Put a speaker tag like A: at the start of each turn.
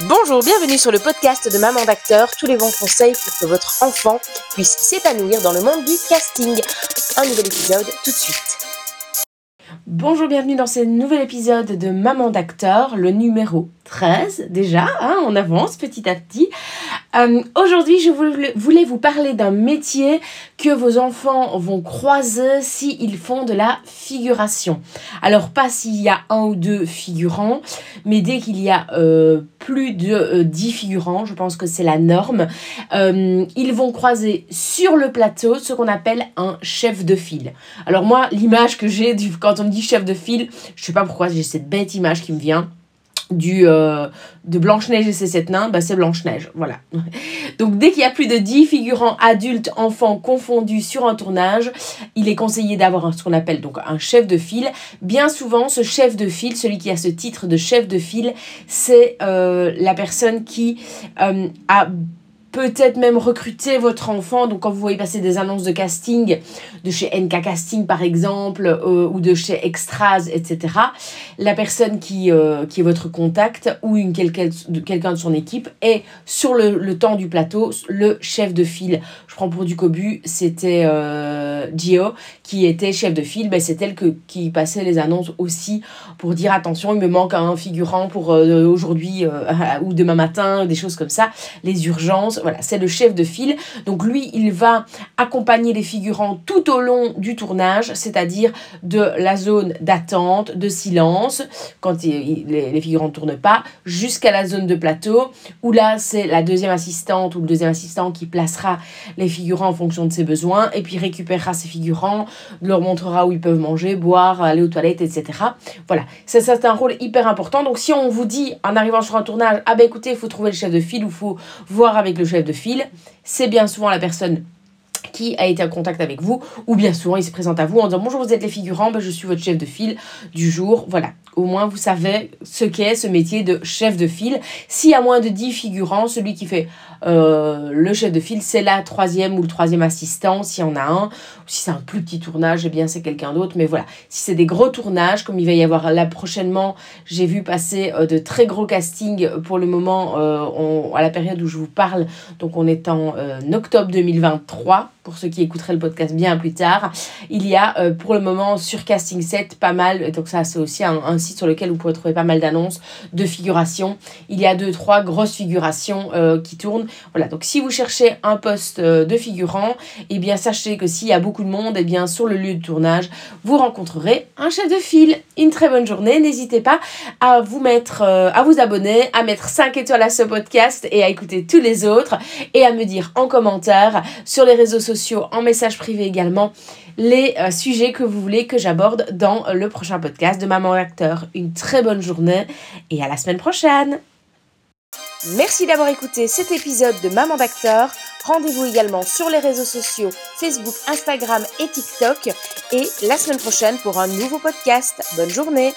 A: Bonjour, bienvenue sur le podcast de Maman d'acteur, tous les bons conseils pour que votre enfant puisse s'épanouir dans le monde du casting. Un nouvel épisode tout de suite. Bonjour, bienvenue dans ce nouvel épisode de Maman d'acteur, le numéro 13 déjà, hein, on avance petit à petit. Euh, aujourd'hui, je voulais vous parler d'un métier que vos enfants vont croiser s'ils font de la figuration. Alors, pas s'il y a un ou deux figurants, mais dès qu'il y a euh, plus de 10 euh, figurants, je pense que c'est la norme, ils vont croiser sur le plateau ce qu'on appelle un chef de file. Alors moi, l'image que j'ai quand on me dit chef de file, je sais pas pourquoi j'ai cette bête image qui me vient du, euh, de Blanche-Neige et ses sept nains, bah c'est Blanche-Neige. Voilà. Donc dès qu'il y a plus de 10 figurants adultes, enfants confondus sur un tournage, il est conseillé d'avoir ce qu'on appelle donc un chef de file. Bien souvent, ce chef de file, celui qui a ce titre de chef de file, c'est euh, la personne qui euh, a peut-être même recruter votre enfant. Donc quand vous voyez passer des annonces de casting de chez NK Casting par exemple euh, ou de chez Extras, etc. La personne qui, euh, qui est votre contact ou quelqu'un de son équipe est sur le, temps du plateau le chef de file. Je prends pour du cobu, c'était euh, Gio qui était chef de file. Ben, c'est elle que, qui passait les annonces aussi pour dire attention, il me manque un figurant pour aujourd'hui ou demain matin, des choses comme ça, les urgences voilà, c'est le chef de file. Donc lui, il va accompagner les figurants tout au long du tournage, c'est-à-dire de la zone d'attente, de silence, quand les, figurants ne tournent pas, jusqu'à la zone de plateau, où là, c'est la deuxième assistante ou le deuxième assistant qui placera les figurants en fonction de ses besoins, et puis récupérera ses figurants, leur montrera où ils peuvent manger, boire, aller aux toilettes, etc. Voilà, c'est un rôle hyper important. Donc si on vous dit en arrivant sur un tournage, ah ben écoutez, il faut trouver le chef de file ou faut voir avec le chef de file, c'est bien souvent la personne qui a été en contact avec vous, ou bien souvent il se présente à vous en disant bonjour vous êtes les figurants, ben, je suis votre chef de file du jour, voilà. Au moins vous savez ce qu'est ce métier de chef de file. S'il y a moins de 10 figurants, celui qui fait euh, le chef de file, c'est la troisième ou le troisième assistant, s'il y en a un. Si c'est un plus petit tournage, eh bien c'est quelqu'un d'autre. Mais voilà, si c'est des gros tournages, comme il va y avoir là prochainement, j'ai vu passer euh, de très gros castings pour le moment, euh, à la période où je vous parle. Donc on est en octobre 2023 pour ceux qui écouteraient le podcast bien plus tard. Il y a pour le moment sur Casting 7 pas mal, donc ça c'est aussi un, sur lequel vous pouvez trouver pas mal d'annonces de figuration. Il y a deux, trois grosses figurations qui tournent. Voilà, donc si vous cherchez un poste euh, de figurant, eh bien sachez que s'il y a beaucoup de monde, eh bien sur le lieu de tournage, vous rencontrerez un chef de file. Une très bonne journée. N'hésitez pas à vous mettre, euh, à vous abonner, à mettre 5 étoiles à ce podcast et à écouter tous les autres et à me dire en commentaire sur les réseaux sociaux, en message privé également, les euh, sujets que vous voulez que j'aborde dans le prochain podcast de Maman Acteur. Une très bonne journée et à la semaine prochaine. Merci d'avoir écouté cet épisode de Maman d'acteur. Rendez-vous également sur les réseaux sociaux Facebook, Instagram et TikTok. Et la semaine prochaine pour un nouveau podcast. Bonne journée